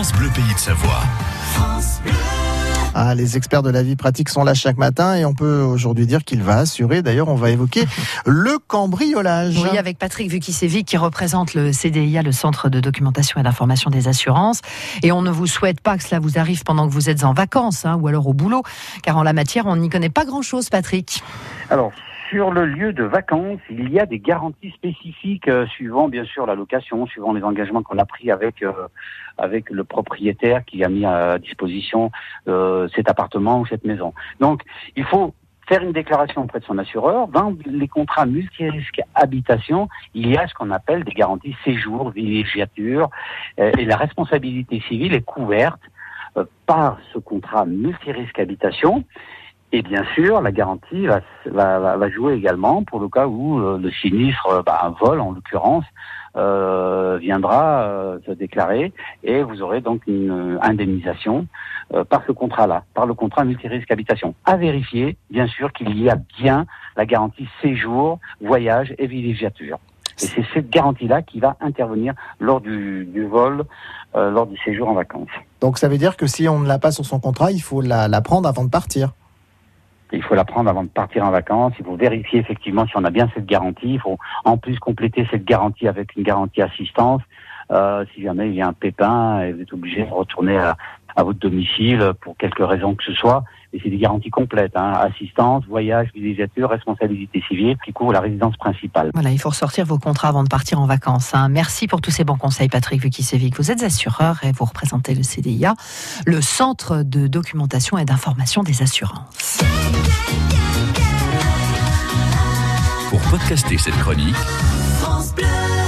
France Bleu Pays de Savoie. Ah, les experts de la vie pratique sont là chaque matin et on peut aujourd'hui dire qu'il va assurer. D'ailleurs, on va évoquer le cambriolage. Oui, avec Patrick Vukisevic qui représente le CDIA, le Centre de documentation et d'information des assurances. Et on ne vous souhaite pas que cela vous arrive pendant que vous êtes en vacances hein, ou alors au boulot, car en la matière, on n'y connaît pas grand-chose, Patrick. Alors, sur le lieu de vacances, il y a des garanties spécifiques euh, suivant bien sûr la location, suivant les engagements qu'on a pris avec euh, avec le propriétaire qui a mis à disposition euh, cet appartement ou cette maison. Donc, il faut faire une déclaration auprès de son assureur. Dans les contrats multirisques habitation, il y a ce qu'on appelle des garanties séjour, villégiature, et la responsabilité civile est couverte par ce contrat multirisque habitation. Et bien sûr, la garantie va, va, va, jouer également pour le cas où euh, le sinistre, euh, bah, un vol en l'occurrence, euh, viendra euh, se déclarer et vous aurez donc une indemnisation par ce contrat-là, par le contrat multirisque habitation. À vérifier, bien sûr, qu'il y a bien la garantie séjour, voyage et villégiature. Et c'est cette garantie-là qui va intervenir lors du, du vol, lors du séjour en vacances. Donc ça veut dire que si on ne l'a pas sur son contrat, il faut la, la prendre avant de partir il faut la prendre avant de partir en vacances. Il faut vérifier effectivement si on a bien cette garantie. Il faut en plus compléter cette garantie avec une garantie assistance. Euh, si jamais il y a un pépin et vous êtes obligé de retourner à, votre domicile pour quelque raison que ce soit. Et c'est des garanties complètes, hein. assistance, voyage, villégiature, responsabilité civile, qui couvre la résidence principale. Voilà, il faut ressortir vos contrats avant de partir en vacances. Hein. Merci pour tous ces bons conseils, Patrick Vukisevic. Vous êtes assureur et vous représentez le CDIA, le Centre de documentation et d'information des assurances. Pour podcaster cette chronique, France Bleu.